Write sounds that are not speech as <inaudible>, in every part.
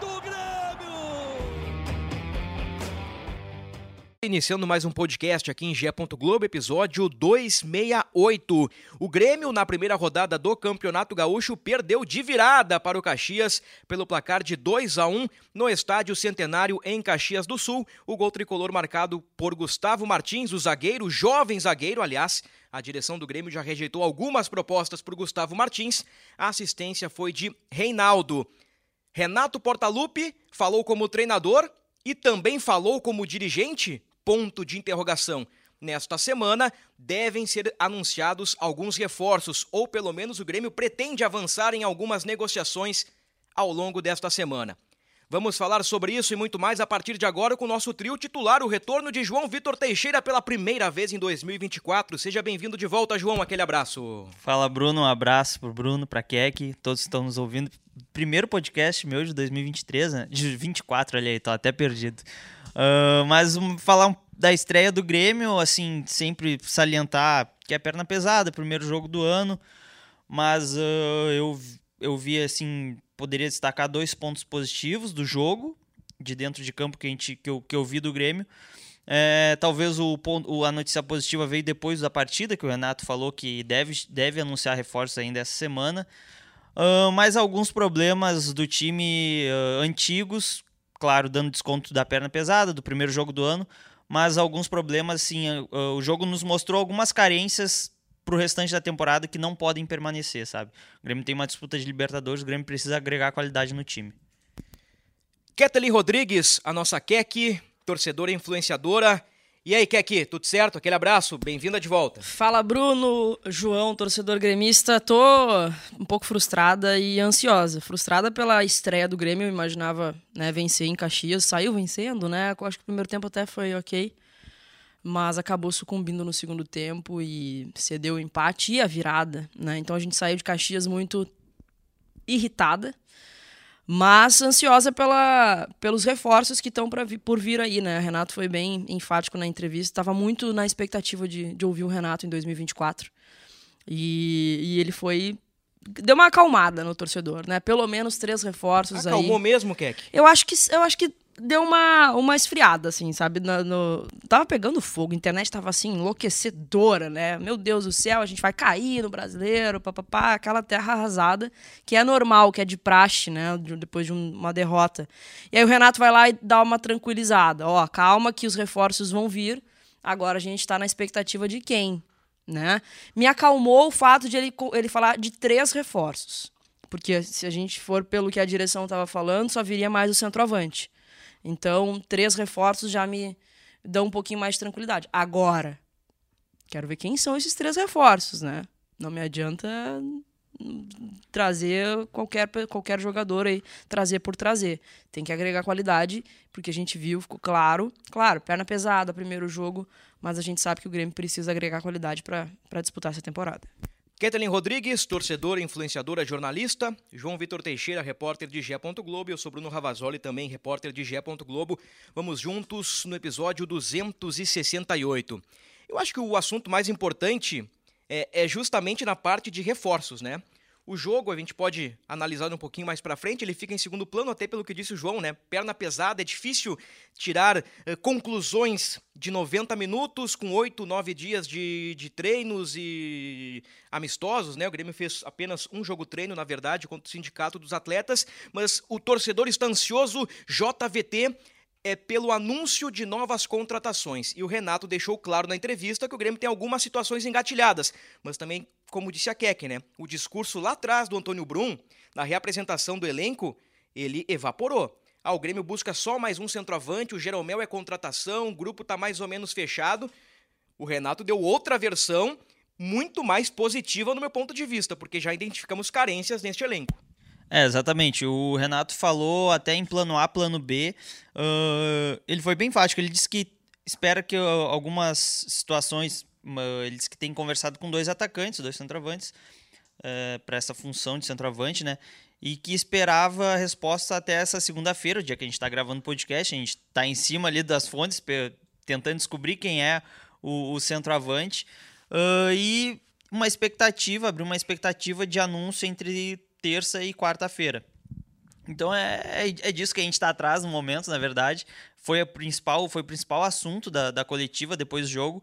do Grêmio! Iniciando mais um podcast aqui em Gé. Globo, episódio 268. O Grêmio, na primeira rodada do Campeonato Gaúcho, perdeu de virada para o Caxias pelo placar de 2 a 1 no Estádio Centenário em Caxias do Sul. O gol tricolor marcado por Gustavo Martins, o zagueiro, jovem zagueiro, aliás. A direção do Grêmio já rejeitou algumas propostas por Gustavo Martins. A assistência foi de Reinaldo. Renato Portaluppi falou como treinador e também falou como dirigente ponto de interrogação. Nesta semana, devem ser anunciados alguns reforços, ou pelo menos o Grêmio pretende avançar em algumas negociações ao longo desta semana. Vamos falar sobre isso e muito mais a partir de agora com o nosso trio titular, o retorno de João Vitor Teixeira pela primeira vez em 2024. Seja bem-vindo de volta, João. Aquele abraço. Fala, Bruno. Um abraço pro Bruno, pra Keck, todos que estão nos ouvindo. Primeiro podcast meu de 2023, né? De 24, olha aí, tô até perdido. Uh, mas um, falar da estreia do Grêmio, assim, sempre salientar que é perna pesada, primeiro jogo do ano, mas uh, eu, eu vi, assim, poderia destacar dois pontos positivos do jogo, de dentro de campo que, a gente, que, eu, que eu vi do Grêmio. É, talvez o, o, a notícia positiva veio depois da partida, que o Renato falou que deve, deve anunciar reforços ainda essa semana. Uh, mas alguns problemas do time uh, antigos claro, dando desconto da perna pesada, do primeiro jogo do ano, mas alguns problemas, assim, o jogo nos mostrou algumas carências para o restante da temporada que não podem permanecer, sabe? O Grêmio tem uma disputa de Libertadores, o Grêmio precisa agregar qualidade no time. Kathleen Rodrigues, a nossa Kek, torcedora influenciadora, e aí, Keki, tudo certo? Aquele abraço, bem-vinda de volta. Fala, Bruno, João, torcedor gremista. Tô um pouco frustrada e ansiosa. Frustrada pela estreia do Grêmio, eu imaginava né, vencer em Caxias. Saiu vencendo, né? Acho que o primeiro tempo até foi ok. Mas acabou sucumbindo no segundo tempo e cedeu o empate e a virada, né? Então a gente saiu de Caxias muito irritada mas ansiosa pela, pelos reforços que estão por vir aí, né? O Renato foi bem enfático na entrevista, estava muito na expectativa de, de ouvir o Renato em 2024. E, e ele foi deu uma acalmada no torcedor, né? Pelo menos três reforços Acalmou aí. Acalmou mesmo, Keck? Eu acho que eu acho que deu uma, uma esfriada, assim, sabe? No, no, Tava pegando fogo, a internet tava assim, enlouquecedora, né? Meu Deus do céu, a gente vai cair no brasileiro, papapá, aquela terra arrasada, que é normal, que é de praxe, né? Depois de um, uma derrota. E aí o Renato vai lá e dá uma tranquilizada. Ó, calma que os reforços vão vir. Agora a gente tá na expectativa de quem? Né? Me acalmou o fato de ele, ele falar de três reforços. Porque se a gente for pelo que a direção estava falando, só viria mais o centroavante. Então, três reforços já me dão um pouquinho mais de tranquilidade. Agora, quero ver quem são esses três reforços, né? Não me adianta trazer qualquer, qualquer jogador aí, trazer por trazer. Tem que agregar qualidade, porque a gente viu, ficou claro, claro, perna pesada, primeiro jogo, mas a gente sabe que o Grêmio precisa agregar qualidade para disputar essa temporada. Ketelin Rodrigues, torcedora, influenciadora, jornalista. João Vitor Teixeira, repórter de Gé. Globo. Eu sou Bruno Ravazoli, também repórter de Gé. Globo. Vamos juntos no episódio 268. Eu acho que o assunto mais importante é, é justamente na parte de reforços, né? O jogo a gente pode analisar um pouquinho mais para frente, ele fica em segundo plano, até pelo que disse o João, né? Perna pesada, é difícil tirar uh, conclusões de 90 minutos com 8, 9 dias de, de treinos e amistosos, né? O Grêmio fez apenas um jogo treino, na verdade, contra o Sindicato dos Atletas, mas o torcedor está ansioso, JVT é pelo anúncio de novas contratações. E o Renato deixou claro na entrevista que o Grêmio tem algumas situações engatilhadas, mas também, como disse a Keck, né? O discurso lá atrás do Antônio Brum, na reapresentação do elenco, ele evaporou. Ah, o Grêmio busca só mais um centroavante, o Jeromel é contratação, o grupo está mais ou menos fechado. O Renato deu outra versão muito mais positiva no meu ponto de vista, porque já identificamos carências neste elenco. É, exatamente. O Renato falou até em plano A, plano B. Uh, ele foi bem fático. Ele disse que espera que algumas situações. Ele disse que tem conversado com dois atacantes, dois centroavantes, uh, para essa função de centroavante, né? E que esperava a resposta até essa segunda-feira, o dia que a gente está gravando o podcast. A gente está em cima ali das fontes, tentando descobrir quem é o, o centroavante. Uh, e uma expectativa, abriu uma expectativa de anúncio entre terça e quarta-feira. Então é, é, é, disso que a gente está atrás no momento, na verdade. Foi, a principal, foi o principal assunto da, da coletiva depois do jogo.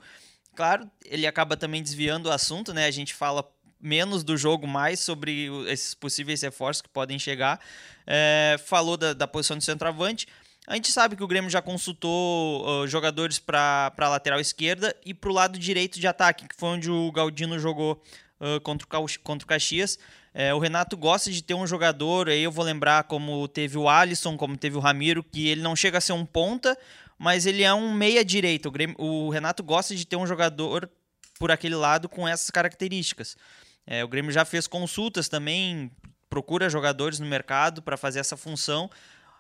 Claro, ele acaba também desviando o assunto, né? A gente fala menos do jogo, mais sobre esses possíveis reforços que podem chegar. É, falou da, da posição de centroavante. A gente sabe que o Grêmio já consultou uh, jogadores para a lateral esquerda e para o lado direito de ataque, que foi onde o Galdino jogou uh, contra, o, contra o Caxias. É, o Renato gosta de ter um jogador, aí eu vou lembrar como teve o Alisson, como teve o Ramiro, que ele não chega a ser um ponta, mas ele é um meia-direita. O, o, Renato gosta de ter um jogador por aquele lado com essas características. É, o Grêmio já fez consultas também, procura jogadores no mercado para fazer essa função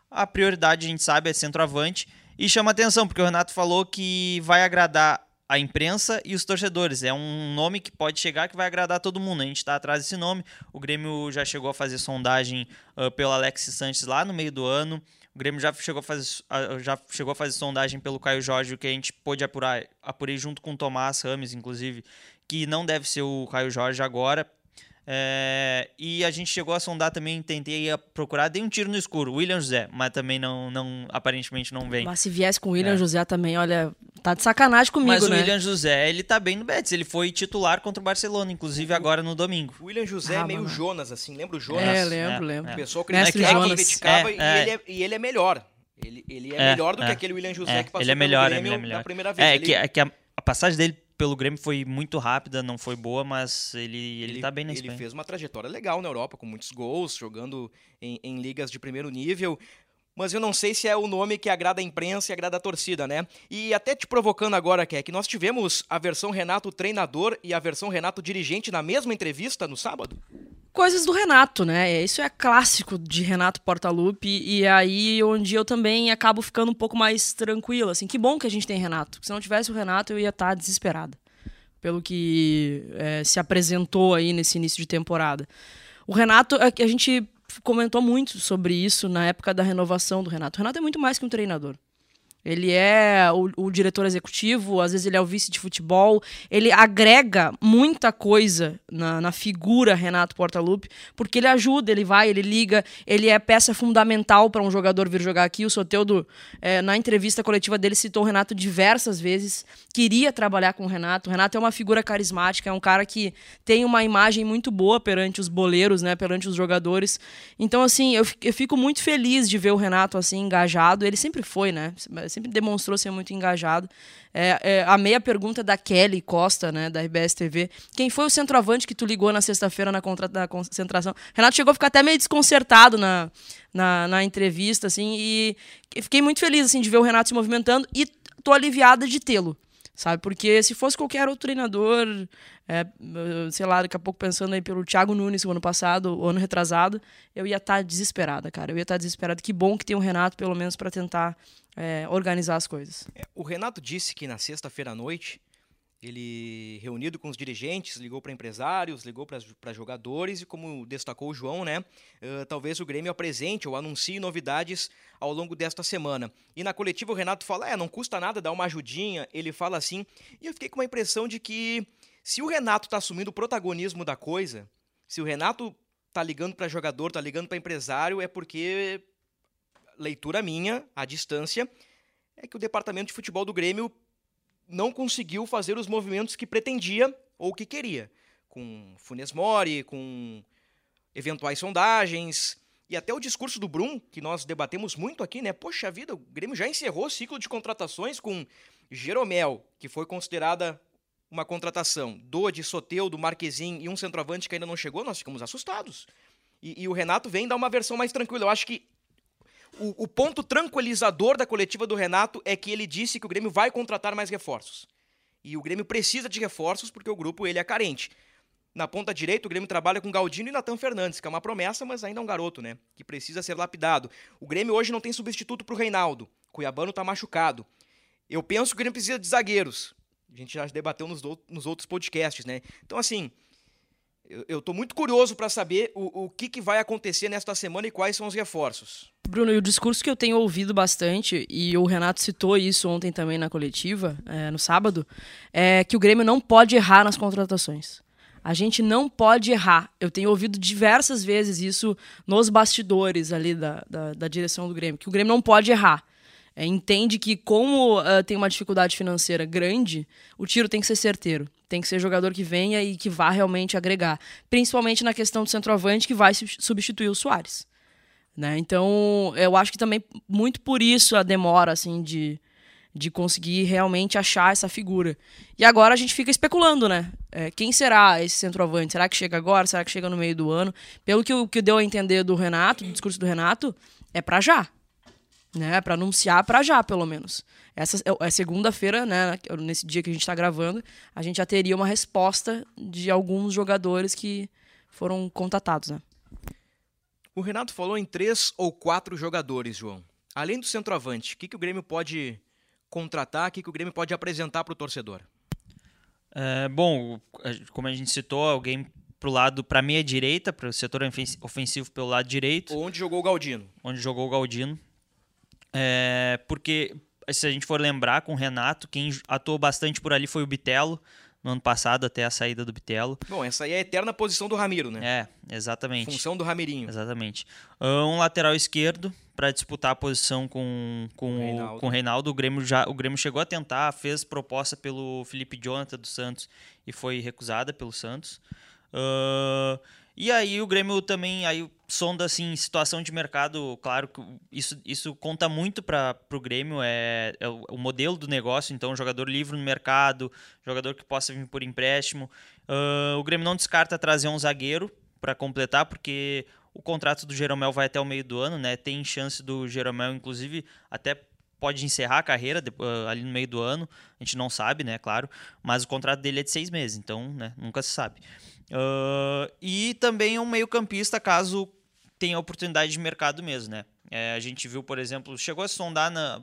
a prioridade, a gente sabe, é centroavante. E chama atenção, porque o Renato falou que vai agradar a imprensa e os torcedores. É um nome que pode chegar que vai agradar todo mundo. A gente está atrás desse nome. O Grêmio já chegou a fazer sondagem uh, pelo Alex Sanches lá no meio do ano. O Grêmio já chegou a fazer, já chegou a fazer sondagem pelo Caio Jorge, que a gente pôde apurar, apurei junto com o Tomás Rames, inclusive, que não deve ser o Caio Jorge agora, é, e a gente chegou a sondar também, tentei procurar, dei um tiro no escuro, William José, mas também não, não aparentemente não vem. Mas se viesse com o William é. José também, olha, tá de sacanagem comigo, mas né? Mas o William José, ele tá bem no Betis, ele foi titular contra o Barcelona, inclusive agora no domingo. O William José é ah, é meio mano. Jonas, assim, lembra o Jonas? É, lembro, é, lembro. É. Pessoa que ele criticava e, ele é, e ele é melhor. Ele, ele é, melhor do que aquele William José que passou ele é melhor, pelo Grêmio ele é melhor. na primeira vez. É, ele... que, é que a, a passagem dele pelo Grêmio foi muito rápida, não foi boa, mas ele, ele, ele tá bem na Espanha. Ele fez uma trajetória legal na Europa, com muitos gols, jogando em, em ligas de primeiro nível mas eu não sei se é o nome que agrada a imprensa e agrada a torcida, né? E até te provocando agora, que é que nós tivemos a versão Renato treinador e a versão Renato dirigente na mesma entrevista no sábado? coisas do Renato, né? Isso é clássico de Renato Portaluppi e é aí onde eu também acabo ficando um pouco mais tranquilo, assim. Que bom que a gente tem Renato. Se não tivesse o Renato, eu ia estar desesperada pelo que é, se apresentou aí nesse início de temporada. O Renato, a gente comentou muito sobre isso na época da renovação do Renato. O Renato é muito mais que um treinador. Ele é o, o, diretor executivo, às vezes ele é o vice de futebol. Ele agrega muita coisa na, na figura Renato Portaluppi, porque ele ajuda, ele vai, ele liga, ele é peça fundamental para um jogador vir jogar aqui. O Soteudo, é, na entrevista coletiva dele, citou o Renato diversas vezes, queria trabalhar com o Renato. O Renato é uma figura carismática, é um cara que tem uma imagem muito boa perante os boleiros, né, perante os jogadores. Então, assim, eu, eu fico muito feliz de ver o Renato assim engajado. Ele sempre foi, né? Sempre demonstrou ser muito engajado. É, é, a meia pergunta da Kelly Costa, né, da RBS TV. Quem foi o centroavante que tu ligou na sexta-feira na, contra, na concentração? Renato chegou a ficar até meio desconcertado na, na, na entrevista, assim, e fiquei muito feliz, assim, de ver o Renato se movimentando e tô aliviada de tê-lo sabe? Porque se fosse qualquer outro treinador, é, sei lá, daqui a pouco pensando aí pelo Thiago Nunes o ano passado, o ano retrasado, eu ia estar tá desesperada, cara. Eu ia estar tá desesperada. Que bom que tem o Renato, pelo menos, para tentar é, organizar as coisas. É, o Renato disse que na sexta-feira à noite ele reunido com os dirigentes, ligou para empresários, ligou para jogadores e como destacou o João, né, uh, talvez o Grêmio apresente ou anuncie novidades ao longo desta semana. E na coletiva o Renato fala, é, não custa nada dar uma ajudinha, ele fala assim, e eu fiquei com uma impressão de que se o Renato está assumindo o protagonismo da coisa, se o Renato tá ligando para jogador, tá ligando para empresário, é porque leitura minha, à distância, é que o departamento de futebol do Grêmio não conseguiu fazer os movimentos que pretendia ou que queria, com Funes Mori, com eventuais sondagens e até o discurso do Brum, que nós debatemos muito aqui, né? Poxa vida, o Grêmio já encerrou o ciclo de contratações com Jeromel, que foi considerada uma contratação, Dodi, Soteudo, Marquezin e um centroavante que ainda não chegou, nós ficamos assustados. E, e o Renato vem dar uma versão mais tranquila. Eu acho que o, o, ponto tranquilizador da coletiva do Renato é que ele disse que o Grêmio vai contratar mais reforços. E o Grêmio precisa de reforços porque o grupo ele é carente. Na ponta direita, o Grêmio trabalha com Galdino e Natan Fernandes, que é uma promessa, mas ainda é um garoto, né? Que precisa ser lapidado. O Grêmio hoje não tem substituto para o Reinaldo. Cuiabano está machucado. Eu penso que o Grêmio precisa de zagueiros. A gente já debateu nos, nos outros podcasts, né? Então, assim, eu estou muito curioso para saber o, o que, que vai acontecer nesta semana e quais são os reforços. Bruno, e o discurso que eu tenho ouvido bastante, e o Renato citou isso ontem também na coletiva, é, no sábado, é que o Grêmio não pode errar nas contratações. A gente não pode errar. Eu tenho ouvido diversas vezes isso nos bastidores ali da, da, da direção do Grêmio, que o Grêmio não pode errar. É, entende que, como uh, tem uma dificuldade financeira grande, o tiro tem que ser certeiro. Tem que ser jogador que venha e que vá realmente agregar. Principalmente na questão do centroavante, que vai substituir o Soares. Né? Então, eu acho que também muito por isso a demora assim de, de conseguir realmente achar essa figura. E agora a gente fica especulando, né? É, quem será esse centroavante? Será que chega agora? Será que chega no meio do ano? Pelo que, que deu a entender do Renato, do discurso do Renato, é para já né? Para anunciar para já, pelo menos. Essa é, é segunda-feira, né? Nesse dia que a gente está gravando, a gente já teria uma resposta de alguns jogadores que foram contatados, né? O Renato falou em três ou quatro jogadores, João. Além do centroavante, o que, que o Grêmio pode contratar, o que, que o Grêmio pode apresentar para o torcedor? É, bom, como a gente citou, alguém pro lado para meia direita, para o setor ofensivo pelo lado direito. Onde jogou o Galdino. Onde jogou o Galdino. É, porque, se a gente for lembrar, com o Renato, quem atuou bastante por ali foi o Bitelo, no ano passado, até a saída do Bitelo. Bom, essa aí é a eterna posição do Ramiro, né? É, exatamente. Função do Ramirinho. Exatamente. Ah, um lateral esquerdo para disputar a posição com, com, o, Reinaldo. com o Reinaldo. O Grêmio, já, o Grêmio chegou a tentar, fez proposta pelo Felipe Jonathan do Santos e foi recusada pelo Santos. Uh, e aí o Grêmio também aí sonda assim situação de mercado, claro que isso, isso conta muito para o Grêmio, é, é o, modelo do negócio, então jogador livre no mercado, jogador que possa vir por empréstimo. Uh, o Grêmio não descarta trazer um zagueiro para completar, porque o contrato do Jeromel vai até o meio do ano, né? Tem chance do Jeromel, inclusive, até pode encerrar a carreira uh, ali no meio do ano, a gente não sabe, né, claro, mas o contrato dele é de seis meses, então, né, nunca se sabe. Uh, e também um meio-campista, caso tenha oportunidade de mercado mesmo, né? É, a gente viu, por exemplo, chegou a sondar, na,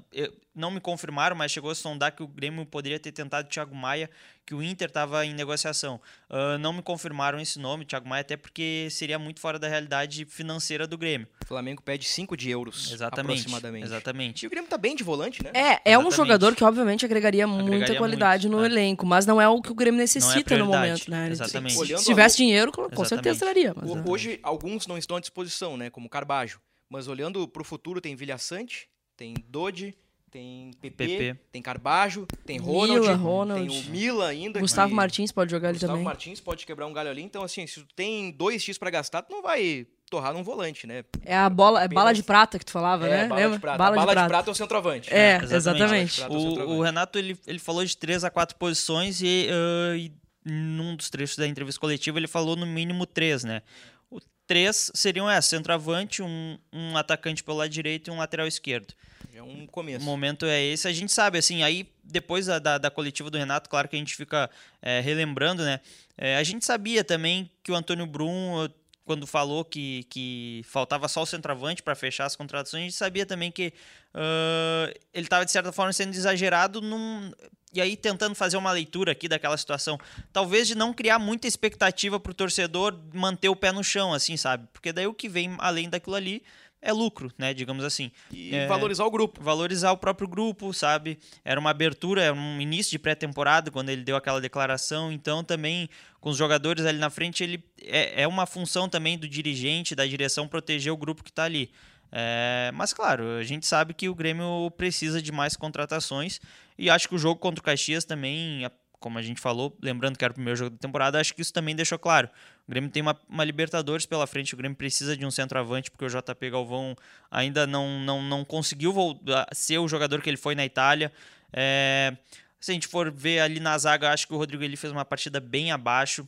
não me confirmaram, mas chegou a sondar que o Grêmio poderia ter tentado o Thiago Maia, que o Inter estava em negociação. Uh, não me confirmaram esse nome, Thiago Maia, até porque seria muito fora da realidade financeira do Grêmio. O Flamengo pede 5 de euros, exatamente, aproximadamente. Exatamente. E o Grêmio está bem de volante, né? É, é exatamente. um jogador que obviamente agregaria, agregaria muita qualidade muito, no é. elenco, mas não é o que o Grêmio necessita é no momento, né? Exatamente. Se tivesse dinheiro, com exatamente. certeza traria. Mas? Hoje, alguns não estão à disposição, né? Como Carbajo. Mas olhando para o futuro, tem Vilha Sante, tem Dodi, tem PP, tem Carbajo, tem Ronald, Mila, Ronald, tem o Mila ainda. Gustavo que... Martins pode jogar ali Gustavo também. Gustavo Martins pode quebrar um galho ali. Então, assim, se tu tem 2x para gastar, tu não vai torrar num volante, né? É a bola, é bala de prata que tu falava, é, né? Bala de prata. Bala, de, prata. de prata é o centroavante. É, né? exatamente. exatamente. O, o, Renato, ele, ele falou de três a quatro posições e, uh, e num dos trechos da entrevista coletiva ele falou no mínimo três, né? Três seriam essa: centroavante, um, um atacante pelo lado direito e um lateral esquerdo. É um começo. O momento é esse. A gente sabe, assim, aí depois da, da, da coletiva do Renato, claro que a gente fica é, relembrando, né? É, a gente sabia também que o Antônio Brum, quando falou que, que faltava só o centroavante para fechar as contratações, a gente sabia também que uh, ele estava, de certa forma, sendo exagerado num e aí tentando fazer uma leitura aqui daquela situação, talvez de não criar muita expectativa para o torcedor manter o pé no chão, assim, sabe? Porque daí o que vem além daquilo ali é lucro, né? Digamos assim. E é, valorizar o grupo. Valorizar o próprio grupo, sabe? Era uma abertura, era um início de pré-temporada quando ele deu aquela declaração. Então também com os jogadores ali na frente, ele é, é uma função também do dirigente, da direção proteger o grupo que está ali. É, mas claro, a gente sabe que o Grêmio precisa de mais contratações e acho que o jogo contra o Caxias também, como a gente falou, lembrando que era o primeiro jogo da temporada, acho que isso também deixou claro. O Grêmio tem uma, uma Libertadores pela frente, o Grêmio precisa de um centroavante, porque o JP Galvão ainda não, não, não conseguiu voltar, ser o jogador que ele foi na Itália. É, se a gente for ver ali na zaga, acho que o Rodrigo ele fez uma partida bem abaixo.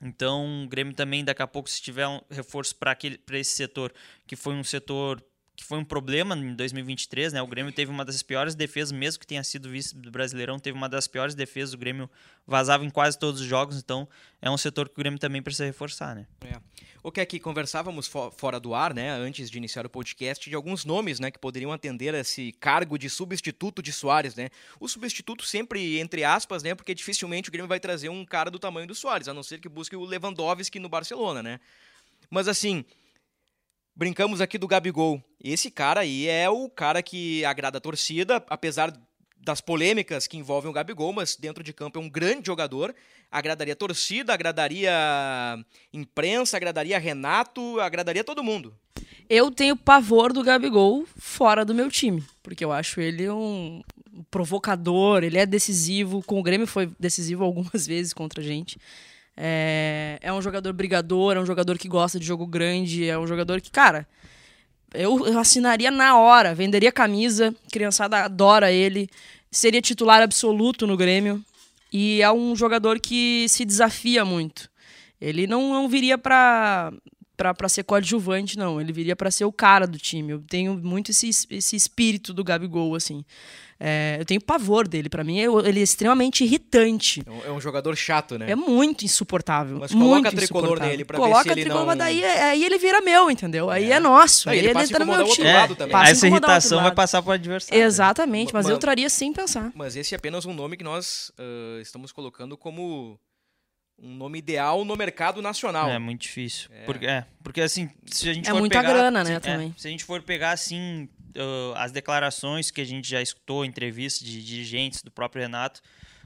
Então, o Grêmio também, daqui a pouco, se tiver um reforço para esse setor, que foi um setor que foi um problema em 2023, né? O Grêmio teve uma das piores defesas, mesmo que tenha sido vice do Brasileirão, teve uma das piores defesas. O Grêmio vazava em quase todos os jogos, então é um setor que o Grêmio também precisa reforçar, né? É. O que aqui conversávamos fo fora do ar, né, antes de iniciar o podcast, de alguns nomes, né, que poderiam atender esse cargo de substituto de Soares, né? O substituto sempre entre aspas, né, porque dificilmente o Grêmio vai trazer um cara do tamanho do Soares, a não ser que busque o Lewandowski no Barcelona, né? Mas assim, brincamos aqui do Gabigol. Esse cara aí é o cara que agrada a torcida, apesar das polêmicas que envolvem o Gabigol, mas dentro de campo é um grande jogador. Agradaria a torcida, agradaria a imprensa, agradaria Renato, agradaria todo mundo. Eu tenho pavor do Gabigol fora do meu time, porque eu acho ele um provocador, ele é decisivo. Com o Grêmio foi decisivo algumas <laughs> vezes contra a gente. É, é um jogador brigador, é um jogador que gosta de jogo grande, é um jogador que, cara, eu, assinaria na hora, venderia camisa, criançada adora ele, seria titular absoluto no Grêmio e é um jogador que se desafia muito. Ele não, não viria para para ser coadjuvante, não. Ele viria para ser o cara do time. Eu tenho muito esse, esse espírito do Gabigol, assim. É, eu tenho pavor dele. Para mim, ele é extremamente irritante. É um jogador chato, né? É muito insuportável. Mas muito coloca tricolor nele pra coloca ver se ele tricolor, não... mas daí, aí ele vira meu, entendeu? Aí é, é nosso. Aí aí ele ele entra no meu time. lado também. Passa Essa irritação vai passar pro adversário. Exatamente, mas Mano. eu traria sem pensar. Mas esse é apenas um nome que nós ah, estamos colocando como um nome ideal no mercado nacional. É muito difícil. Porque, é, porque assim, se a gente É for muita pegar, grana, né, se- também. se a gente for pegar assim ah, as declarações que a gente já escutou, entrevistas de dirigentes do próprio Renato,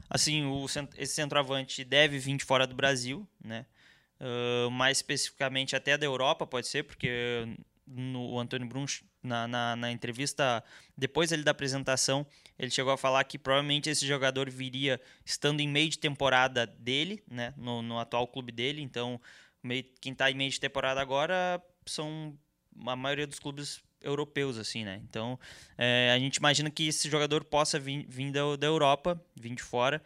assim, o, esse centroavante deve vir de fora do Brasil, né? Ah, mais especificamente até da Europa, pode ser, porque no, o Antônio Brunch, na, na, na entrevista, depois ele da apresentação, ele chegou a falar que provavelmente esse jogador viria estando em meio de temporada dele, né, no, no atual clube dele. Então, meio, quem está em meio de temporada agora são a maioria dos clubes europeus, assim, né? Então, é, a gente imagina que esse jogador possa vir, vir da, da Europa, vir de fora.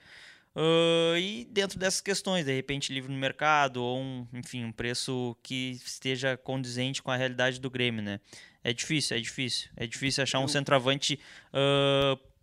Ah, e dentro dessas questões, de repente livre no mercado ou um, enfim, um preço que esteja condizente com a realidade do Grêmio, né? É difícil, é difícil. É difícil achar um centroavante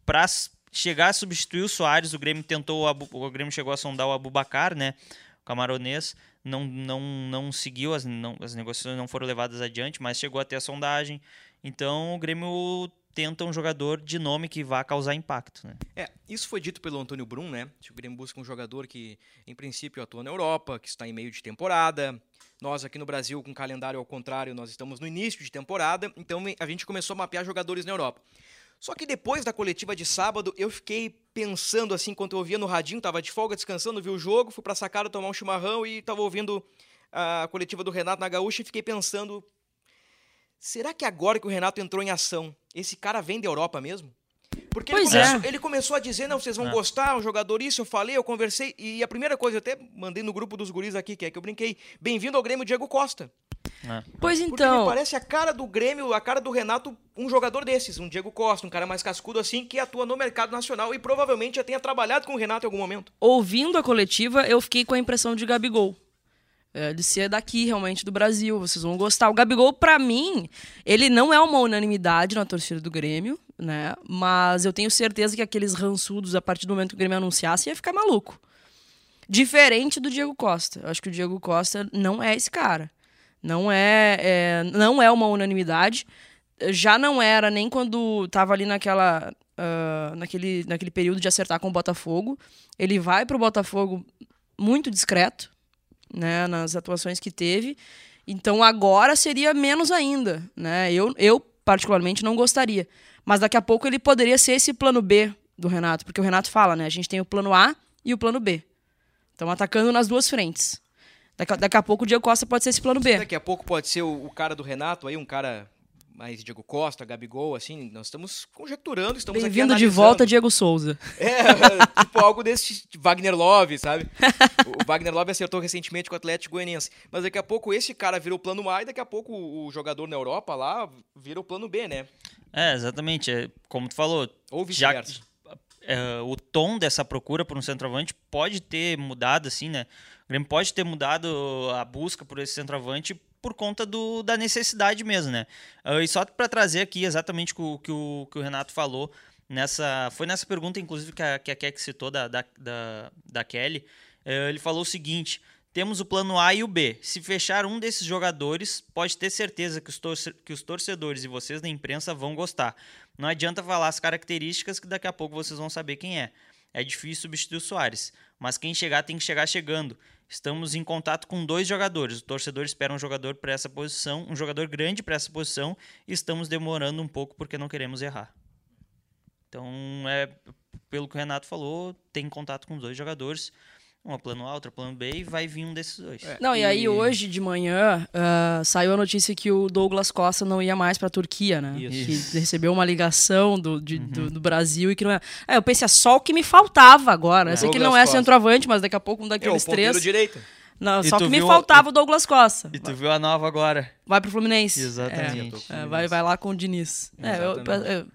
para chegar a substituir o Soares. O Grêmio tentou, o, Abu- o Grêmio chegou a sondar o Abubacar, né? O camaronês. Não, não, não seguiu, as, não, as negociações não foram levadas adiante, mas chegou até a sondagem. Então o Grêmio tenta um jogador de nome que vá causar impacto, né? É, isso foi dito pelo Antônio Brum, né? O Grêmio busca um jogador que, em princípio, atua na Europa, que está em meio de temporada. Nós aqui no Brasil, com calendário ao contrário, nós estamos no início de temporada, então a gente começou a mapear jogadores na Europa. Só que depois da coletiva de sábado, eu fiquei pensando assim, enquanto eu ouvia no radinho, tava de folga, descansando, vi o jogo, fui pra sacada tomar um chimarrão e tava ouvindo a coletiva do Renato na Gaúcha e fiquei pensando, será que agora que o Renato entrou em ação, esse cara vem da Europa mesmo? Porque ele começou, é. ele começou a dizer, não, vocês vão É. gostar, um jogador isso, eu falei, eu conversei, e a primeira coisa, eu até mandei no grupo dos guris aqui, que é que eu brinquei, bem-vindo ao Grêmio Diego Costa. É. Pois Porque então, me parece a cara do Grêmio, a cara do Renato, um jogador desses, um Diego Costa, um cara mais cascudo assim, que atua no mercado nacional e provavelmente já tenha trabalhado com o Renato em algum momento. ouvindo a coletiva, eu fiquei com a impressão de Gabigol. É, de ser daqui, realmente, do Brasil. Vocês vão gostar. O Gabigol, pra mim, ele não é uma unanimidade na torcida do Grêmio, né? Mas eu tenho certeza que aqueles rançudos, a partir do momento que o Grêmio anunciasse, ia ficar maluco. Diferente do Diego Costa. Eu acho que o Diego Costa não é esse cara. Não é, é- não é uma unanimidade. Já não era nem quando tava ali naquela, ah, naquele, naquele período de acertar com o Botafogo. Ele vai pro Botafogo muito discreto, né, nas atuações que teve. Então agora seria menos ainda, né? Eu, eu particularmente não gostaria. Mas daqui a pouco ele poderia ser esse plano B do Renato, porque o Renato fala, né? A gente tem o plano A e o plano B. Estão atacando nas duas frentes. Daqui a, daqui a pouco o Diego Costa pode ser esse plano B. Daqui a pouco pode ser o, o cara do Renato aí, um cara mais Diego Costa, Gabigol, assim, nós estamos conjecturando, estamos aqui Bem-vindo de volta, Diego Souza. É, <laughs> tipo algo desse tipo Wagner Love, sabe? <laughs> O Wagner Love acertou recentemente com o Atlético Goianiense. Mas daqui a pouco esse cara vira o plano A e daqui a pouco o jogador na Europa lá vira o plano B, né? É, exatamente. É, como tu falou, Ou já, é, o tom dessa procura por um centroavante pode ter mudado, assim, né? O Grêmio pode ter mudado a busca por esse centroavante por conta do, da necessidade mesmo, né? Uh, e só para trazer aqui exatamente o que o, que o Renato falou, nessa foi nessa pergunta, inclusive, que a, que a Keck citou da, da, da, da Kelly, uh, ele falou o seguinte, temos o plano A e o B. Se fechar um desses jogadores, pode ter certeza que os, torce que os torcedores e vocês da imprensa vão gostar. Não adianta falar as características que daqui a pouco vocês vão saber quem é. É difícil substituir o Soares, mas quem chegar tem que chegar chegando. Estamos em contato com dois jogadores. O torcedor espera um jogador para essa posição, um jogador grande para essa posição, e estamos demorando um pouco porque não queremos errar. Então, é pelo que o Renato falou, tem contato com dois jogadores uma plano A, outra plano B, e vai vir um desses dois. É, não, e... e... aí hoje de manhã uh, saiu a notícia que o Douglas Costa não ia mais para a Turquia, né? Isso. Que recebeu uma ligação do, de, uhum. do, do, Brasil e que não é. É, eu pensei, é só o que me faltava agora. É. Eu sei que ele não é Costa. centroavante, mas daqui a pouco um daqueles é, o três. direito. Não, e só que me faltava o Douglas Costa. E tu viu a nova agora. Vai pro Fluminense. Exatamente. É, é, vai, vai lá com o Diniz. É, eu, eu,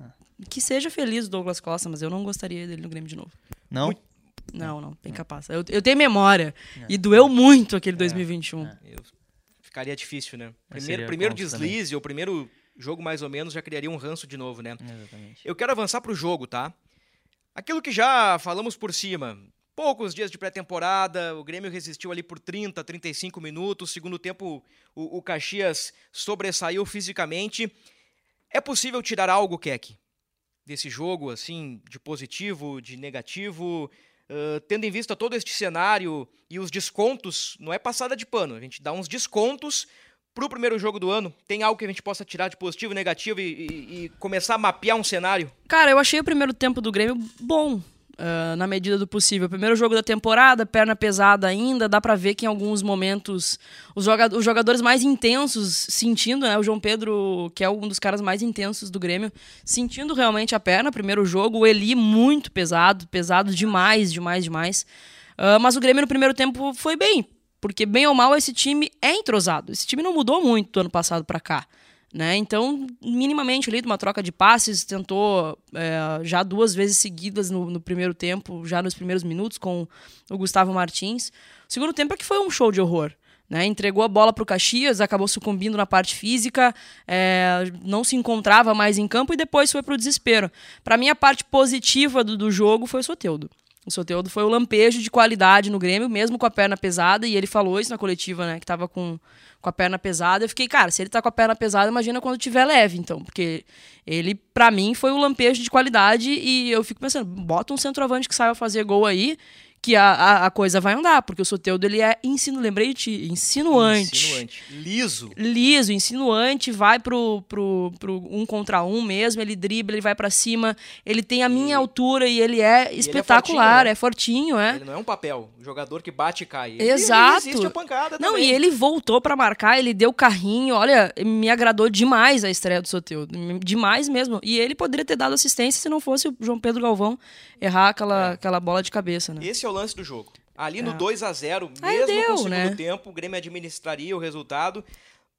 que seja feliz o Douglas Costa, mas eu não gostaria dele no Grêmio de novo. Não? Muito, não, não, bem capaz. Eu, eu tenho memória. É. E doeu muito aquele 2021. É. Eu, ficaria difícil, né? Primeiro, primeiro deslize, também. ou primeiro jogo mais ou menos, já criaria um ranço de novo, né? Exatamente. Eu quero avançar pro jogo, tá? Aquilo que já falamos por cima. Poucos dias de pré-temporada, o Grêmio resistiu ali por 30, 35 minutos. Segundo tempo, o, o Caxias sobressaiu fisicamente. É possível tirar algo, Keck, desse jogo, assim, de positivo, de negativo? Tendo em vista todo este cenário e os descontos, não é passada de pano, a gente dá uns descontos para o primeiro jogo do ano. Tem algo que a gente possa tirar de positivo negativo e, e, e começar a mapear um cenário? Cara, eu achei o primeiro tempo do Grêmio bom. Uh, na medida do possível. Primeiro jogo da temporada, perna pesada ainda, dá para ver que em alguns momentos os, joga os jogadores mais intensos sentindo, né? O João Pedro, que é um dos caras mais intensos do Grêmio, sentindo realmente a perna. Primeiro jogo, o Eli muito pesado, pesado demais, demais, demais. Uh, mas o Grêmio no primeiro tempo foi bem, porque bem ou mal esse time é entrosado. Esse time não mudou muito do ano passado para cá. Né? Então, minimamente ali, uma troca de passes, tentou é, já duas vezes seguidas no, no, primeiro tempo, já nos primeiros minutos, com o Gustavo Martins. O segundo tempo é que foi um show de horror. Né? Entregou a bola para o Caxias, acabou sucumbindo na parte física, é, não se encontrava mais em campo e depois foi para o desespero. Para mim, a parte positiva do, do jogo foi o Soteudo. O Soteudo foi o lampejo de qualidade no Grêmio, mesmo com a perna pesada, e ele falou isso na coletiva, né? Que estava com com a perna pesada. Eu fiquei, cara, se ele tá com a perna pesada, imagina quando tiver leve, então. Porque ele, para mim, foi um lampejo de qualidade e eu fico pensando, bota um centroavante que saiba fazer gol aí que a, a, a, coisa vai andar, porque o Soteudo ele é ensino, lembrei de ti, insinuante. Insinuante. Liso. Liso, insinuante, vai pro, pro, pro um contra um mesmo, ele dribla, ele vai para cima, ele tem a minha e... altura e ele é e espetacular, ele é, fortinho, é, fortinho, é Ele não é um papel, jogador que bate e cai. Ele, Exato. Ele a pancada Não, também. e ele voltou para marcar, ele deu carrinho, olha, me agradou demais a estreia do Soteudo, demais mesmo. E ele poderia ter dado assistência se não fosse o João Pedro Galvão errar aquela, é. aquela bola de cabeça, né? Esse é o lance do jogo. Ali é. no 2 a 0 mesmo deu, com o segundo né? tempo, o Grêmio administraria o resultado.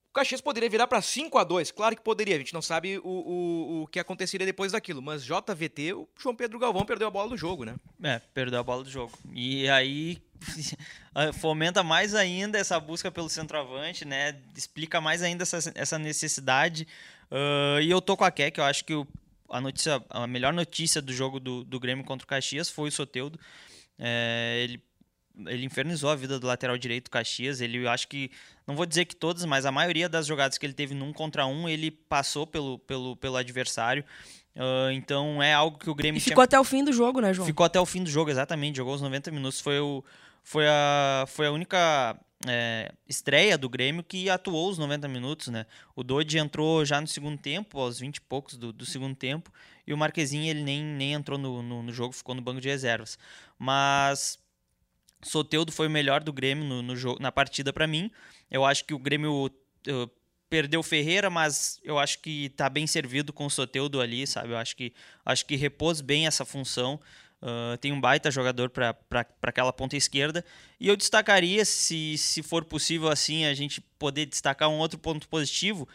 O Caxias poderia virar para 5 a 2 claro que poderia, a gente não sabe o, o, o que aconteceria depois daquilo, mas JVT, o João Pedro Galvão perdeu a bola do jogo, né? É, perdeu a bola do jogo. E aí <laughs> fomenta mais ainda essa busca pelo centroavante, né? Explica mais ainda essa, essa necessidade. Uh, e eu tô com a Keck, eu acho que o, a, notícia, a melhor notícia do jogo do, do Grêmio contra o Caxias foi o Soteudo. É, ele, ele infernizou a vida do lateral direito do Caxias. Ele, acho que, não vou dizer que todas, mas a maioria das jogadas que ele teve num contra um, ele passou pelo, pelo, pelo adversário. Uh, então é algo que o Grêmio. E ficou até o fim do jogo, né, João? Ficou até o fim do jogo, exatamente. Jogou os 90 minutos. Foi, o, foi, a, foi a única é, estreia do Grêmio que atuou os 90 minutos, né? O Dodi entrou já no segundo tempo, aos 20 e poucos do, do segundo tempo, e o Marquezinho ele nem, nem entrou no, no, no, jogo, ficou no banco de reservas. Mas Soteudo foi o melhor do Grêmio no, no jogo, na partida para mim. Eu acho que o Grêmio uh, perdeu Ferreira, mas eu acho que está bem servido com o Soteudo ali, sabe? Eu acho que, acho que repôs bem essa função. Uh, tem um baita jogador para aquela ponta esquerda. E eu destacaria, se, se for possível assim, a gente poder destacar um outro ponto positivo.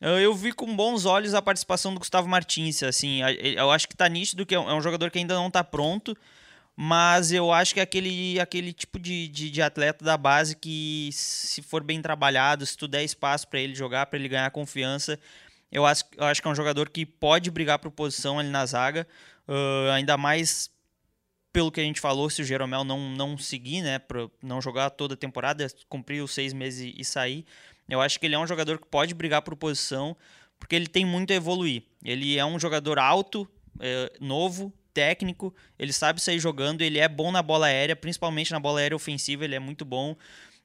Uh, eu vi com bons olhos a participação do Gustavo Martins. Assim, eu acho que está nítido que é, é um jogador que ainda não está pronto, mas eu acho que é aquele, aquele tipo de, de, de atleta da base que, se for bem trabalhado, se tu der espaço para ele jogar, para ele ganhar confiança, eu acho, eu acho que é um jogador que pode brigar por posição ali na zaga, uh, ainda mais pelo que a gente falou, se o Jeromel não, não seguir, né, pra não jogar toda a temporada, cumprir os seis meses e sair, eu acho que ele é um jogador que pode brigar por posição, porque ele tem muito a evoluir. Ele é um jogador alto, é, novo, técnico, ele sabe sair jogando, ele é bom na bola aérea, principalmente na bola aérea ofensiva, ele é muito bom.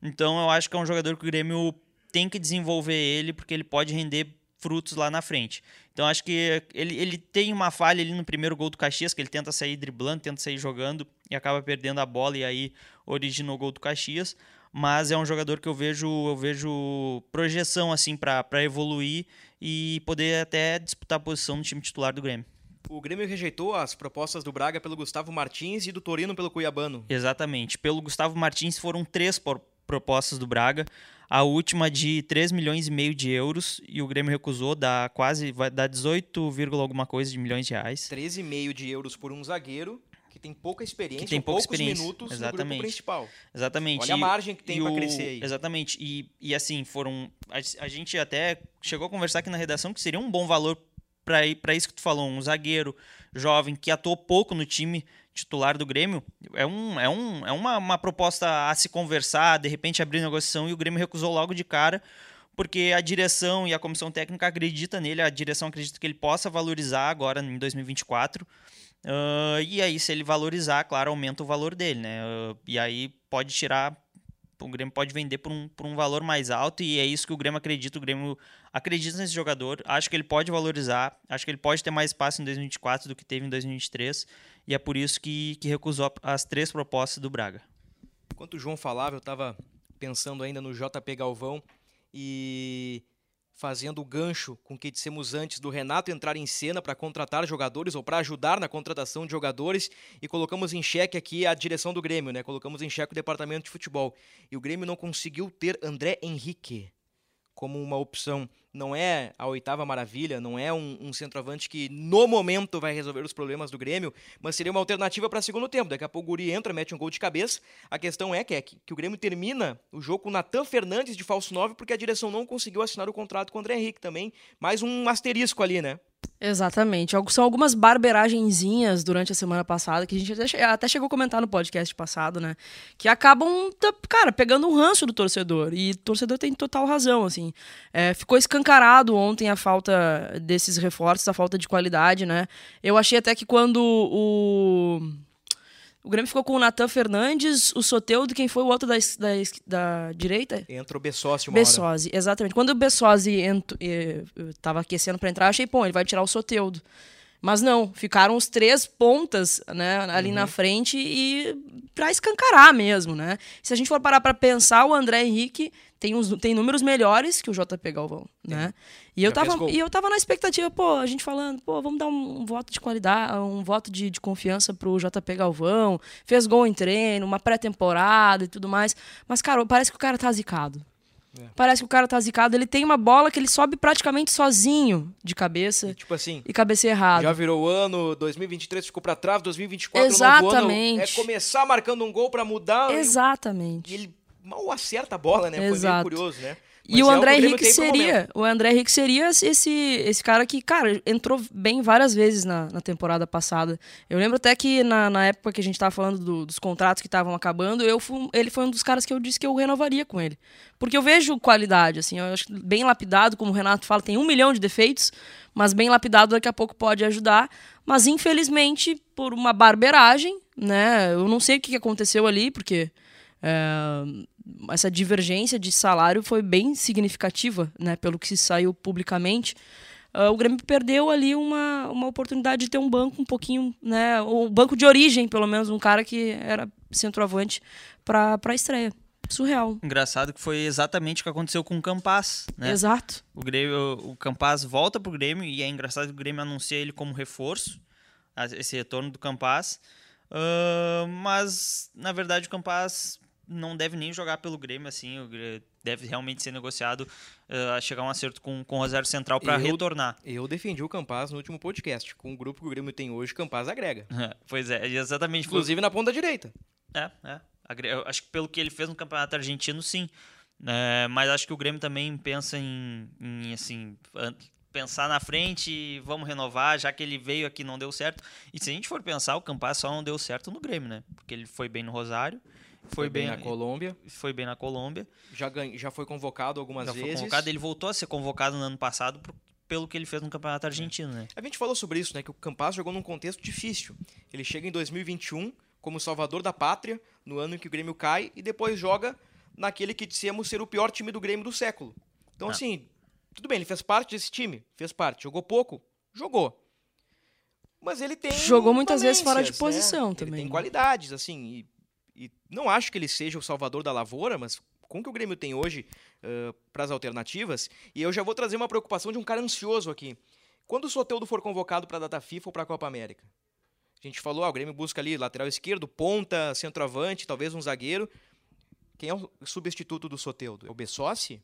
Então eu acho que é um jogador que o Grêmio tem que desenvolver ele, porque ele pode render frutos lá na frente. Então acho que ele, ele tem uma falha ali no primeiro gol do Caxias, que ele tenta sair driblando, tenta sair jogando e acaba perdendo a bola e aí originou o gol do Caxias. Mas é um jogador que eu vejo, eu vejo projeção assim para evoluir e poder até disputar a posição no time titular do Grêmio. O Grêmio rejeitou as propostas do Braga pelo Gustavo Martins e do Torino pelo Cuiabano. Exatamente. Pelo Gustavo Martins foram três propostas do Braga. A última de 3 milhões e meio de euros e o Grêmio recusou, dá quase, dar 18, alguma coisa de milhões de reais. 13,5 de euros por um zagueiro que tem pouca experiência, que tem poucos experiência. minutos exatamente. no grupo principal. Exatamente. Olha a margem que tem para crescer aí. Exatamente. E, e assim, foram. A, a, gente até chegou a conversar aqui na redação que seria um bom valor para isso que tu falou, um zagueiro jovem que atuou pouco no time titular do Grêmio, é, um, é, um, é uma, uma proposta a se conversar, de repente abrir negociação, e o Grêmio recusou logo de cara, porque a direção e a comissão técnica acredita nele, a direção acredita que ele possa valorizar agora em 2024. Uh, e aí, se ele valorizar, claro, aumenta o valor dele, né? Uh, e aí pode tirar o Grêmio pode vender por um, por um valor mais alto e é isso que o Grêmio acredita. O Grêmio acredita nesse jogador, acho que ele pode valorizar, acho que ele pode ter mais espaço em 2024 do que teve em 2023 e é por isso que, que recusou as três propostas do Braga. Enquanto o João falava, eu estava pensando ainda no JP Galvão e fazendo o gancho com o que dissemos antes do Renato entrar em cena para contratar jogadores ou para ajudar na contratação de jogadores e colocamos em xeque aqui a direção do Grêmio, né? Colocamos em xeque o departamento de futebol. E o Grêmio não conseguiu ter André Henrique como uma opção. Não é a oitava maravilha, não é um, um, centroavante que no momento vai resolver os problemas do Grêmio, mas seria uma alternativa para segundo tempo. Daqui a pouco o Guri entra, mete um gol de cabeça. A questão é que, é que, o Grêmio termina o jogo com o Natan Fernandes de falso 9 porque a direção não conseguiu assinar o contrato com o André Henrique também. Mais um asterisco ali, né? Exatamente. São algumas barberagenzinhas durante a semana passada, que a gente até chegou a comentar no podcast passado, né? Que acabam, cara, pegando um ranço do torcedor. E o torcedor tem total razão, assim. É, ficou escancarado ontem a falta desses reforços, a falta de qualidade, né? Eu achei até que quando o o Grêmio ficou com o Natan Fernandes, o Soteudo, quem foi o outro da, da, da direita? Entrou o Bessosi uma Bessosi, hora. exatamente. Quando o Bessosi estava aquecendo para entrar, achei, bom, ele vai tirar o Soteudo. Mas não, ficaram os três pontas né, ali uhum. na frente e para escancarar mesmo, né? Se a gente for parar para pensar, o André Henrique tem, uns, tem números melhores que o JP Galvão, né? E eu, tava, e eu tava na expectativa, pô, a gente falando, pô, vamos dar um, um voto de qualidade, um voto de, de confiança pro JP Galvão, fez gol em treino, uma pré-temporada e tudo mais. Mas, cara, parece que o cara tá zicado. É. Parece que o cara tá zicado. Ele tem uma bola que ele sobe praticamente sozinho de cabeça. E, tipo assim. E cabeceia errado. Já virou o ano, 2023 ficou pra trás, 2024 Exatamente. Ano, é começar marcando um gol para mudar. Exatamente. E ele mal acerta a bola, né? Exato. Foi meio curioso, né? e o é André Henrique seria, o André Henrique seria esse, esse cara que, cara, entrou bem várias vezes na, na temporada passada. Eu lembro até que na, na época que a gente estava falando do, dos contratos que estavam acabando, eu fui, ele foi um dos caras que eu disse que eu renovaria com ele. Porque eu vejo qualidade, assim, eu acho bem lapidado, como o Renato fala, tem um milhão de defeitos, mas bem lapidado daqui a pouco pode ajudar. Mas infelizmente, por uma barberagem, né? Eu não sei o que aconteceu ali, porque. É, essa divergência de salário foi bem significativa, né, pelo que se saiu publicamente. Uh, o Grêmio perdeu ali uma, uma oportunidade de ter um banco um pouquinho, né, um banco de origem, pelo menos, um cara que era centroavante para a estreia. Surreal. Engraçado que foi exatamente o que aconteceu com o Campas, né? Exato. O, Grêmio, o Campas volta pro Grêmio e é engraçado que o Grêmio anuncia ele como reforço, esse retorno do Campas. Uh, mas, na verdade, o Campas não deve nem jogar pelo Grêmio, assim, deve realmente ser negociado eh, a chegar a um acerto com, com o Rosário Central para retornar. Eu defendi o Campaz no último podcast. Com o grupo que o Grêmio tem hoje, Campaz agrega. <laughs> pois é, exatamente. Inclusive na ponta direita. É, é. Eu acho que pelo que ele fez no campeonato argentino, sim. É, mas acho que o Grêmio também pensa em, em, assim, pensar na frente e vamos renovar, já que ele veio aqui não deu certo. E se a gente for pensar, o Campas só não deu certo no Grêmio, né? Porque ele foi bem no Rosário, foi, bem, na Colômbia. foi bem na Colômbia, Já, ganha, já foi convocado algumas já foi vezes. convocado. Ele voltou a ser convocado no ano passado por- pelo que ele fez no campeonato argentino, né? A gente falou sobre isso, né? Que o Campaz jogou num contexto difícil. Ele chega em 2021 como salvador da pátria, no ano em que o Grêmio cai, e depois joga naquele que dissemos ser o pior time do Grêmio do século. Então, Ah. assim, tudo bem, ele fez parte desse time, fez parte. Jogou pouco? Jogou. Mas ele tem. Jogou muitas vezes fora de valências, posição né? também, Ele tem né? qualidades, assim. E, e não acho que ele seja o salvador da lavoura, mas com o que o Grêmio tem hoje para as alternativas, e eu já vou trazer uma preocupação de um cara ansioso aqui. Quando o Soteldo for convocado para a data FIFA ou para a Copa América? A gente falou, ah, o Grêmio busca ali lateral esquerdo, ponta, centroavante, talvez um zagueiro. Quem é o substituto do Soteldo? É o Bessossi?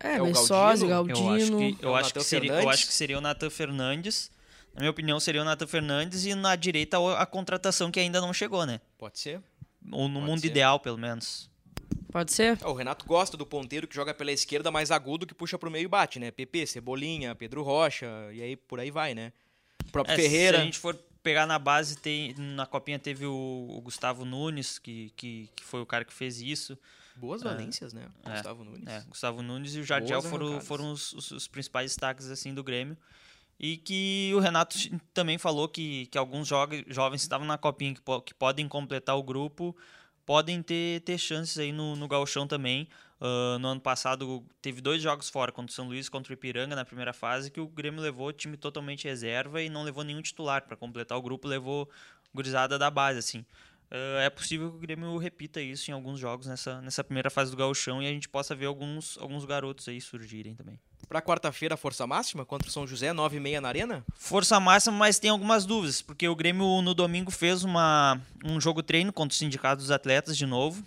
É, É o Bessose, Galdino? Eu acho Galdino. que, É o eu acho Nathan que, seria, eu acho que seria o Nathan Fernandes. Na minha opinião, seria o Nathan Fernandes e na direita a contratação que ainda não chegou, né? Pode ser. Ou no Pode mundo ser. ideal, pelo menos. Pode ser? É, o Renato gosta do ponteiro que joga pela esquerda mais agudo que puxa pro meio e bate, né? PP, Cebolinha, Pedro Rocha, e aí por aí vai, né? O próprio É, Ferreira. Se a gente for pegar na base, tem, na copinha teve o, o Gustavo Nunes, que, que, que foi o cara que fez isso. Boas valências, né? É, Gustavo Nunes. É, Gustavo Nunes e o Jardiel Boas foram, arrancadas. foram os, os- os principais destaques assim do Grêmio. E que o Renato também falou que, que alguns jovens que estavam na copinha que, po- que podem completar o grupo podem ter, ter chances aí no, no gauchão também. Ah, no ano passado teve dois jogos fora, contra o São Luís contra o Ipiranga na primeira fase, que o Grêmio levou time totalmente reserva e não levou nenhum titular. Para completar o grupo, levou gurizada da base, assim. Ah, é possível que o Grêmio repita isso em alguns jogos nessa, nessa primeira fase do gauchão e a gente possa ver alguns, alguns garotos aí surgirem também. Pra quarta-feira, força máxima contra o São José, 9h30 na Arena? Força máxima, mas tem algumas dúvidas, porque o Grêmio no domingo fez uma, um jogo treino contra o Sindicato dos Atletas de novo.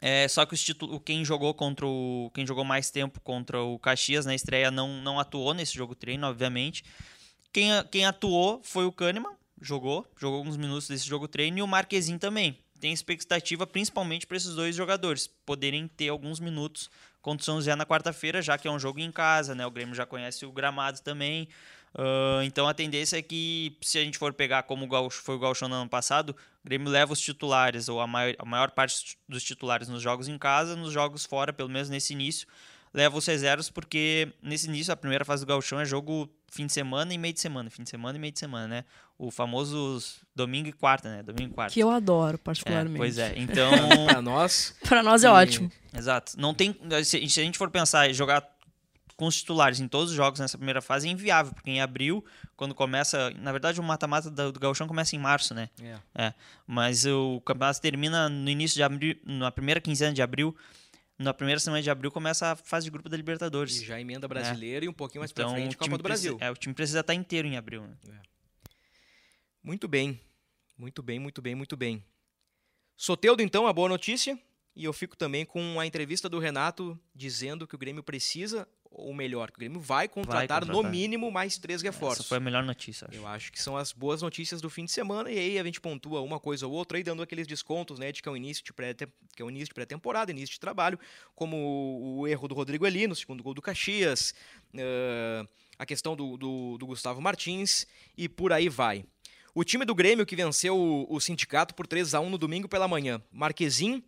É, só que título, quem jogou contra o, quem jogou mais tempo contra o Caxias na estreia não, não atuou nesse jogo treino, obviamente. Quem, quem atuou foi o Kahneman, jogou, jogou alguns minutos desse jogo treino e o Marquezinho também. Tem expectativa principalmente para esses dois jogadores poderem ter alguns minutos contra o São José na quarta-feira, já que é um jogo em casa, né? O Grêmio já conhece o gramado também. Ah, então a tendência é que, se a gente for pegar como foi o Gauchão no ano passado, o Grêmio leva os titulares, ou a maior, a maior parte dos titulares nos jogos em casa, nos jogos fora, pelo menos nesse início, leva os reservas, porque nesse início, a primeira fase do Gauchão é jogo fim de semana e meio de semana, fim de semana e meio de semana, né? O famoso domingo e quarta, né? Domingo e quarta. Que eu adoro, É, particularmente. pois é, <laughs> então. Pra nós. Pra nós é E- ótimo. Exato. Não tem, se, se a gente for pensar em jogar com os titulares em todos os jogos nessa primeira fase, é inviável, porque em abril, quando começa. Na verdade, o mata-mata do, do Gauchão começa em março, né? É. É. Mas o campeonato termina no início de abril, na primeira quinzena de abril. Na primeira semana de abril começa a fase de grupo da Libertadores. E já emenda brasileira e um pouquinho mais pra então, frente, o Copa do Brasil. Precisa, é, o time precisa estar inteiro em abril, né? Muito bem. Muito bem, muito bem, muito bem. Soteudo, então, a boa notícia. E eu fico também com a entrevista do Renato dizendo que o Grêmio precisa, ou melhor, que o Grêmio vai contratar, no contratar. mínimo mais três reforços. Essa foi a melhor notícia, acho. Eu acho que são as boas notícias do fim de semana e aí a gente pontua uma coisa ou outra aí dando aqueles descontos, né, de que é o início de pré que é o início de pré-temporada, início de trabalho, como o, erro do Rodrigo ali no segundo gol do Caxias, eh, a questão do, do, do Gustavo Martins e por aí vai. O time do Grêmio que venceu o, o Sindicato por 3 a 1 no domingo pela manhã. Marquezin,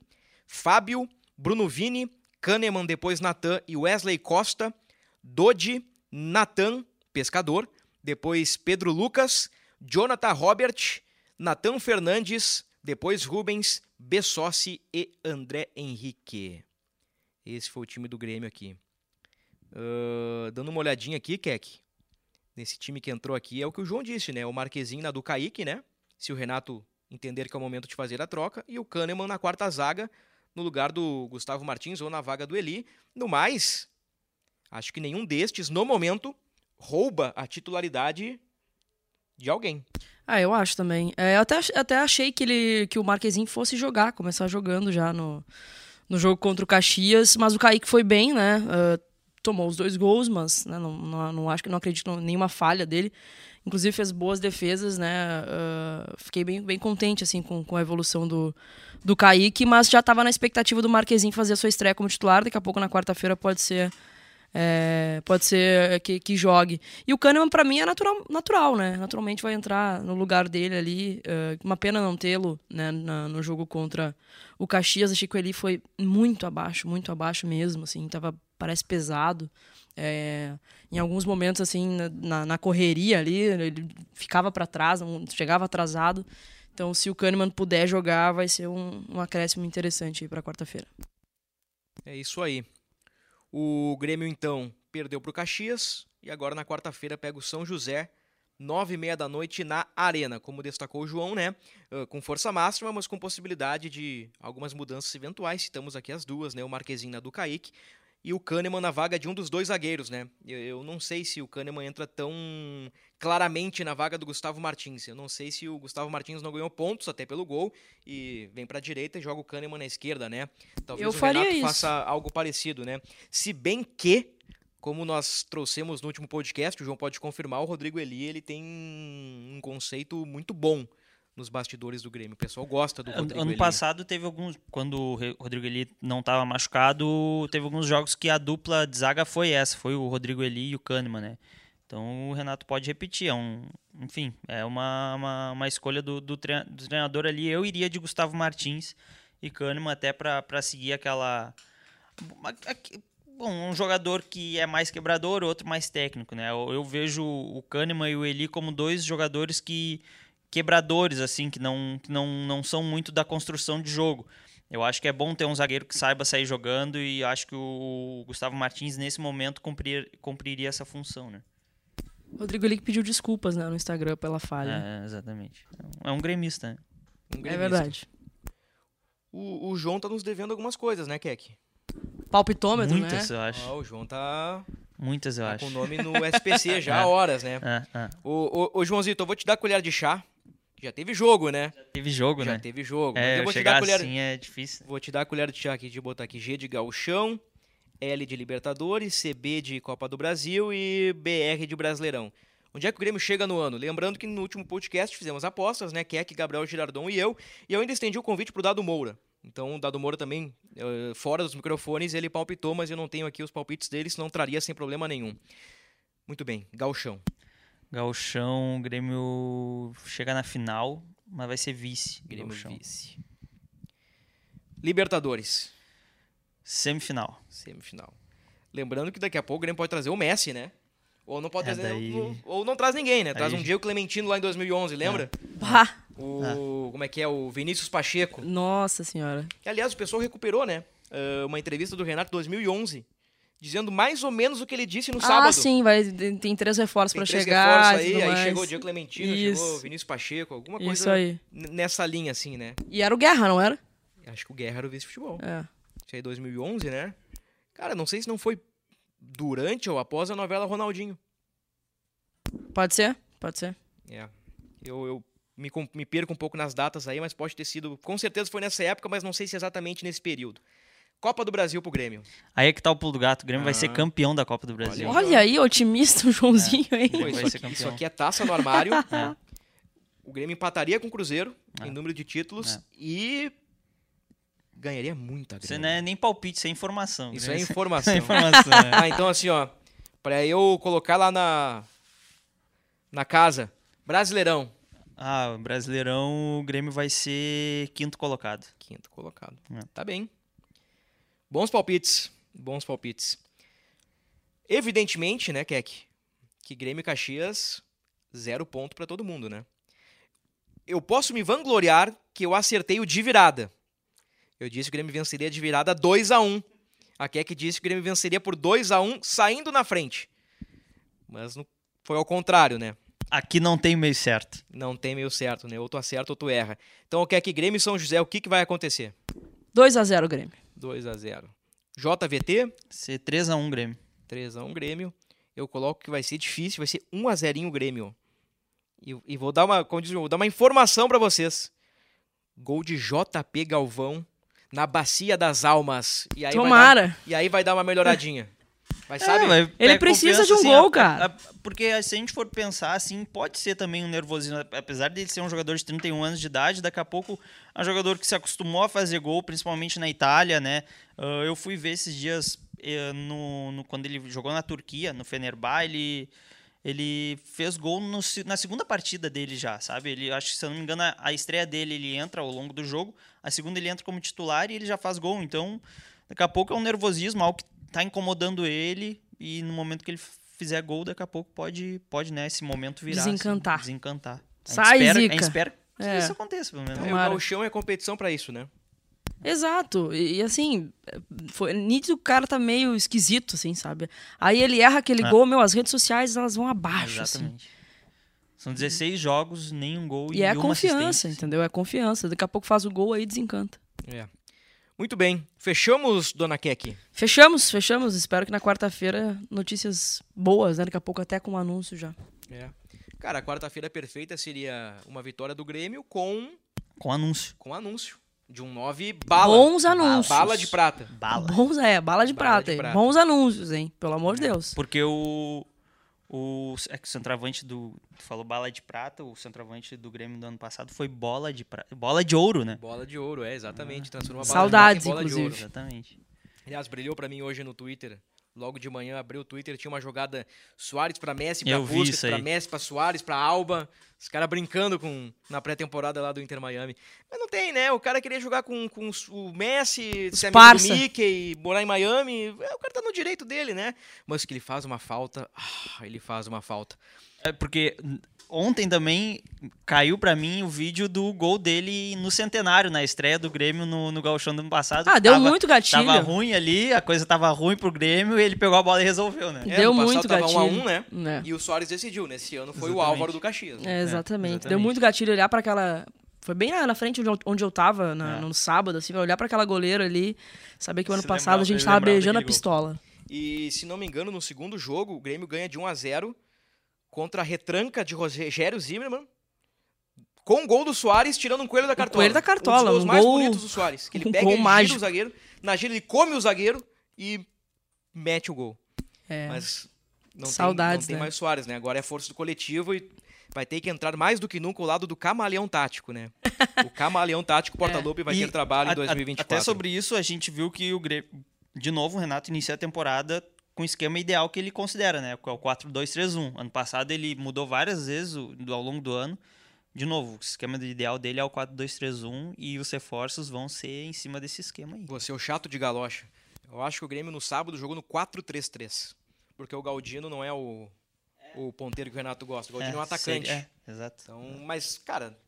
Fábio, Bruno Vini, Kahneman, depois Natan e Wesley Costa, Dodi, Natan, pescador, depois Pedro Lucas, Jonathan Robert, Natan Fernandes, depois Rubens, Bessossi e André Henrique. Esse foi o time do Grêmio aqui. Ah, dando uma olhadinha aqui, Keck. Nesse time que entrou aqui é o que o João disse, né? O Marquezinho na do Kaique, né? Se o Renato entender que é o momento de fazer a troca. E o Kahneman na quarta zaga, no lugar do Gustavo Martins ou na vaga do Eli. No mais, acho que nenhum destes, no momento, rouba a titularidade de alguém. Ah, eu acho também. É, eu até, até achei que, ele, que o Marquezinho fosse jogar, começar jogando já no, no jogo contra o Caxias, mas o Kaique foi bem, né? Uh, tomou os dois gols, mas né, não, não, não, acho que não acredito em nenhuma falha dele. Inclusive fez boas defesas, né? Uh, fiquei bem, bem contente assim com, com a evolução do, do Kaique, mas já estava na expectativa do Marquezinho fazer a sua estreia como titular. Daqui a pouco na quarta-feira pode ser é, pode ser que, que jogue. E o Kahneman, para mim, é natural, natural, né? Naturalmente vai entrar no lugar dele ali. Uh, uma pena não tê-lo né, na, no jogo contra o Caxias. Achei que o Eli foi muito abaixo, muito abaixo mesmo. Assim, tava, parece pesado. É, em alguns momentos, assim, na, na correria ali, ele ficava para trás, chegava atrasado. Então, se o Kahneman puder jogar, vai ser um, um acréscimo interessante para quarta-feira. É isso aí. O Grêmio, então, perdeu para o Caxias e agora na quarta-feira pega o São José, nove e meia da noite na Arena, como destacou o João, né? Com força máxima, mas com possibilidade de algumas mudanças eventuais. Citamos aqui as duas, né? O Marquezinho na do Kaique e o Kahneman na vaga de um dos dois zagueiros, né? Eu, eu, não sei se o Kahneman entra tão claramente na vaga do Gustavo Martins. Eu não sei se o Gustavo Martins não ganhou pontos até pelo gol e vem para a direita e joga o Kahneman na esquerda, né? Talvez eu o Renato isso. faça algo parecido, né? Se bem que como nós trouxemos no último podcast, o João pode confirmar, o Rodrigo Eli ele tem um conceito muito bom nos bastidores do Grêmio. O pessoal gosta do Rodrigo Ano Eli. passado teve alguns, quando o Rodrigo Eli não estava machucado, teve alguns jogos que a dupla de zaga foi essa, foi o Rodrigo Eli e o Kahneman, né? Então o Renato pode repetir, é um, enfim, é uma, uma, uma escolha do, do, treinador ali. Eu iria de Gustavo Martins e Kahneman até para seguir aquela... Bom, um jogador que é mais quebrador, outro mais técnico, né? Eu, eu vejo o Kahneman e o Eli como dois jogadores que quebradores, assim, que não, que não, não são muito da construção de jogo. Eu acho que é bom ter um zagueiro que saiba sair jogando e acho que o Gustavo Martins, nesse momento, cumprir, cumpriria essa função, né? Rodrigo Lick pediu desculpas né, no Instagram pela falha. É, exatamente. É um gremista, né? Um gremista. É verdade. O, o João tá nos devendo algumas coisas, né, Keck? Palpitômetro, Muitas, né? eu acho. Ah, o João tá Muitas, eu tá acho. com o nome no SPC <laughs> já há horas, né? É, é. Ô, ô, ô, Joãozito, eu vou te dar a colher de chá. Já teve jogo, né? Teve jogo, Já né? teve jogo. É, eu vou te dar chegar a colher. assim é difícil. Vou te dar a colher de chá aqui de botar aqui G de Gauchão, L de Libertadores, CB de Copa do Brasil e BR de Brasileirão. Onde é que o Grêmio chega no ano? Lembrando que no último podcast fizemos apostas, né? Keck, Gabriel Girardon e eu. E eu ainda estendi o convite pro Dado Moura. Então o Dado Moura também, eh, fora dos microfones, ele palpitou, mas eu não tenho aqui os palpites dele, senão traria sem problema nenhum. Muito bem, Gauchão. Gauchão, o Grêmio chega na final, mas vai ser vice. Grêmio Gauchão. vice. Libertadores, Semifinal. semifinal. Lembrando que daqui a pouco o Grêmio pode trazer o Messi, né? Ou não pode É, trazer, daí- ou, ou não traz ninguém, né? Traz Aí- um Diego Clementino lá em 2011, lembra? Bah, O, como é que é? O Vinícius Pacheco. nossa senhora. Que, aliás, o pessoal recuperou, né? Ah, uma entrevista do Renato em 2011, dizendo mais ou menos o que ele disse no sábado. Ah, sim, vai, tem três reforços três chegar. reforços aí, aí mais. chegou o Diego Clementino, Isso. chegou o Vinícius Pacheco, alguma Isso coisa aí. n- nessa linha, assim, né? E era o Guerra, não era? Acho que o Guerra era o vice-futebol. É. Isso aí, 2011, né? Cara, não sei se não foi durante ou após a novela Ronaldinho. Pode ser? Pode ser. É. Eu, eu me, me perco um pouco nas datas aí, mas pode ter sido. Com certeza foi nessa época, mas não sei se exatamente nesse período. Copa do Brasil pro Grêmio. Aí é que tá o pulo do gato. O Grêmio vai ser Ah. campeão da Copa do Brasil. Olha Olha aí, otimista o Joãozinho, hein? Pô, Vai isso, ser aqui, campeão. isso aqui é taça no armário. <laughs> É. O Grêmio empataria com o Cruzeiro em É. número de títulos É. e ganharia muita grana. Isso não é nem palpite, isso é informação. Isso né? é <laughs> informação. é informação. Ah, então assim, ó, pra eu colocar lá na na casa, Brasileirão, Ah, Brasileirão, o Grêmio vai ser quinto colocado. quinto colocado. É. Tá bem. Bons palpites, bons palpites. Evidentemente, né, Keck, que Grêmio e Caxias zero ponto pra todo mundo, né? Eu posso me vangloriar que eu acertei o de virada. Eu disse que o Grêmio venceria de virada 2 a 1 A Keck disse que o Grêmio venceria por 2 a 1 saindo na frente. Mas não- foi ao contrário, né? Aqui não tem meio certo. Não tem meio certo, né? Ou tu acerta ou tu erra. Então, o Keck Grêmio e São José, o que, que vai acontecer? 2x0 Grêmio. 2 a 0 JVT, Ser 3x1 Grêmio. 3 a 1 Grêmio. Eu coloco que vai ser difícil, vai ser 1 a 0 o Grêmio. E, e vou dar uma, como diz, vou dar uma informação pra vocês. Gol de JP Galvão na Bacia das Almas. E aí Vai Tomara. dar, e aí vai dar uma melhoradinha. Vai, sabe? É, mas Ele precisa de um assim, gol, a- cara. a- porque se a gente for pensar assim, pode ser também um nervosismo. Apesar dele ser um jogador de 31 anos de idade, daqui a pouco é um jogador que se acostumou a fazer gol, principalmente na Itália, né? Ah, eu fui ver esses dias eh, no, no- quando ele jogou na Turquia, no Fenerbah, ele, ele fez gol no na segunda partida dele já, sabe? Ele acho que se eu não me engano a, a estreia dele ele entra ao longo do jogo, a segunda ele entra como titular e ele já faz gol. Então daqui a pouco é um nervosismo, algo que tá incomodando ele e no momento que ele fizer gol, daqui a pouco pode, pode né, esse momento virar. assim, Desencantar. desencantar. A gente Sai, espera, A Zica. gente espera que É. isso aconteça, pelo menos. É, o gauchão é competição pra isso, né? Exato. E, e, assim, foi nítido o cara tá meio esquisito, assim, sabe? Aí ele erra aquele É. gol, meu, as redes sociais elas vão abaixo, assim. Exatamente. São 16 jogos, nenhum gol e, E é a uma confiança, assistência. entendeu? É confiança. Daqui a pouco faz o gol aí desencanta. É. Muito bem. Fechamos, dona Kek? Fechamos, fechamos. Espero que na quarta-feira notícias boas, né? Daqui a pouco até com um anúncio já. É. Cara, a quarta-feira perfeita seria uma vitória do Grêmio com, Com anúncio. com anúncio de um 9 bala. Bons anúncios. Bala de prata. Bala. Bons, é, bala de Bala prata, de prata. Bons anúncios, hein? Pelo amor de Deus. Porque o. O, é que o centroavante do. Tu falou bala de prata, o centroavante do Grêmio do ano passado foi bola de prata. Bola de ouro, né? Bola de ouro, é, exatamente. Transformou a bala Saudades, de prata em bola de ouro. inclusive. Exatamente. Aliás, brilhou pra mim hoje no Twitter. Logo de manhã abriu o Twitter, tinha uma jogada Soares pra Messi, vi Busquets, aí. Messi, pra Soares, pra Alba. Os caras brincando com na pré-temporada lá do Inter Miami. Mas não tem, né? O cara queria jogar com, com os- o Messi, ser amigo parça. do Mickey, morar em Miami. É, o cara tá no direito dele, né? Mas que ele faz uma falta. ah, ele faz uma falta. É porque ontem também caiu pra mim o vídeo do gol dele no centenário, na estreia do Grêmio no, no Gauchão do ano passado. Ah, deu tava- muito gatilho. Tava ruim ali, a coisa tava ruim pro Grêmio e ele pegou a bola e resolveu, né? É, Deu muito tava gatilho. 1 a 1, né? É. E o Soares decidiu. Nesse ano foi o Exatamente. Álvaro do Caxias. né? É, exatamente. Deu exatamente. muito gatilho olhar pra aquela. Foi bem na, na frente onde eu, onde eu tava, na- É. no sábado, assim, olhar pra aquela goleira ali, saber que o ano Se passado a gente tava beijando a pistola. E se não me engano, no segundo jogo, o Grêmio ganha de 1 a 0 contra a retranca de Rogério Zimmermann. Com o gol do Soares, tirando um coelho da cartola. coelho da cartola, Um dos gols um mais gol- bonitos do Soares. Que ele um pega e gira mágico. o zagueiro. Na gira ele come o zagueiro e mete o gol. É. Mas não Saudades, tem, não tem né? mais Soares, né? Agora é força do coletivo e vai ter que entrar mais do que nunca o lado do camaleão tático, né? <laughs> O camaleão tático porta-lobo vai E ter trabalho a- em a- 2024. Até sobre isso, a gente viu que o Grêmio. De novo, o Renato inicia a temporada com o esquema ideal que ele considera, né? Que é o 4-2-3-1. Ano passado ele mudou várias vezes ao longo do ano. De novo, o esquema ideal dele é o 4-2-3-1 e os reforços vão ser em cima desse esquema aí. Você é o chato de galocha. Eu acho que o Grêmio no sábado jogou no 4-3-3. Porque o Galdino não é o, o ponteiro que o Renato gosta. O Galdino é, um atacante. seria- É, exato. Então, mas, cara,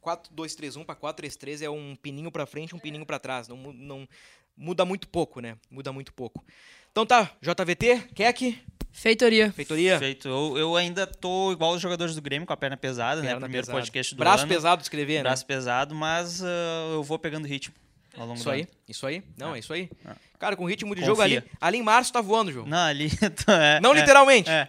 4-2-3-1 para 4-3-3 é um pininho pra frente, um pininho pra trás. Não, não muda muito pouco, né? Muda muito pouco. Então tá, JVT, Keck, Feitoria. feitoria. Feito. Eu, eu ainda tô igual os jogadores do Grêmio, com a perna pesada, né? perna Primeiro pesada. podcast do Braço ano. pesado de escrever, né? Braço pesado, mas ah, eu vou pegando ritmo ao longo Isso do aí, ano. isso aí. Não, é isso aí. Ah. Cara, com ritmo de Confia. jogo ali, ali em março tá voando, João. Não, ali. <laughs> é, Não é, literalmente. É.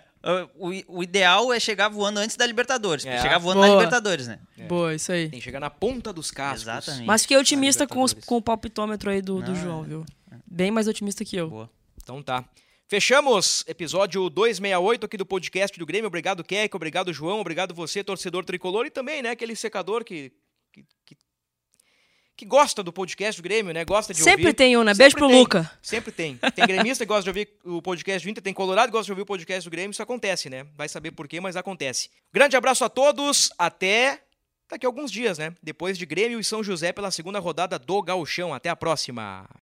O, o ideal é chegar voando antes da Libertadores. É. Chegar voando na Boa. Libertadores, né? Boa, isso aí. Tem que chegar na ponta dos cascos. Exatamente. Mas fiquei otimista com, os- com o palpitômetro aí do, do Não, João, é. viu? Bem mais otimista que eu. Boa. Então tá. Fechamos episódio 268 aqui do podcast do Grêmio. Obrigado, Keck. Obrigado, João. Obrigado você, torcedor tricolor. E também, né, aquele secador que, que, que, que gosta do podcast do Grêmio, né? Gosta de Sempre ouvir. tem um, né? Sempre Beijo pro tem. Luca. Sempre tem. Tem gremista que gosta de ouvir o podcast do Inter, tem colorado que gosta de ouvir o podcast do Grêmio. Isso acontece, né? Vai saber por quê, mas acontece. Grande abraço a todos. Até daqui a alguns dias, né? Depois de Grêmio e São José pela segunda rodada do Gauchão. Até a próxima.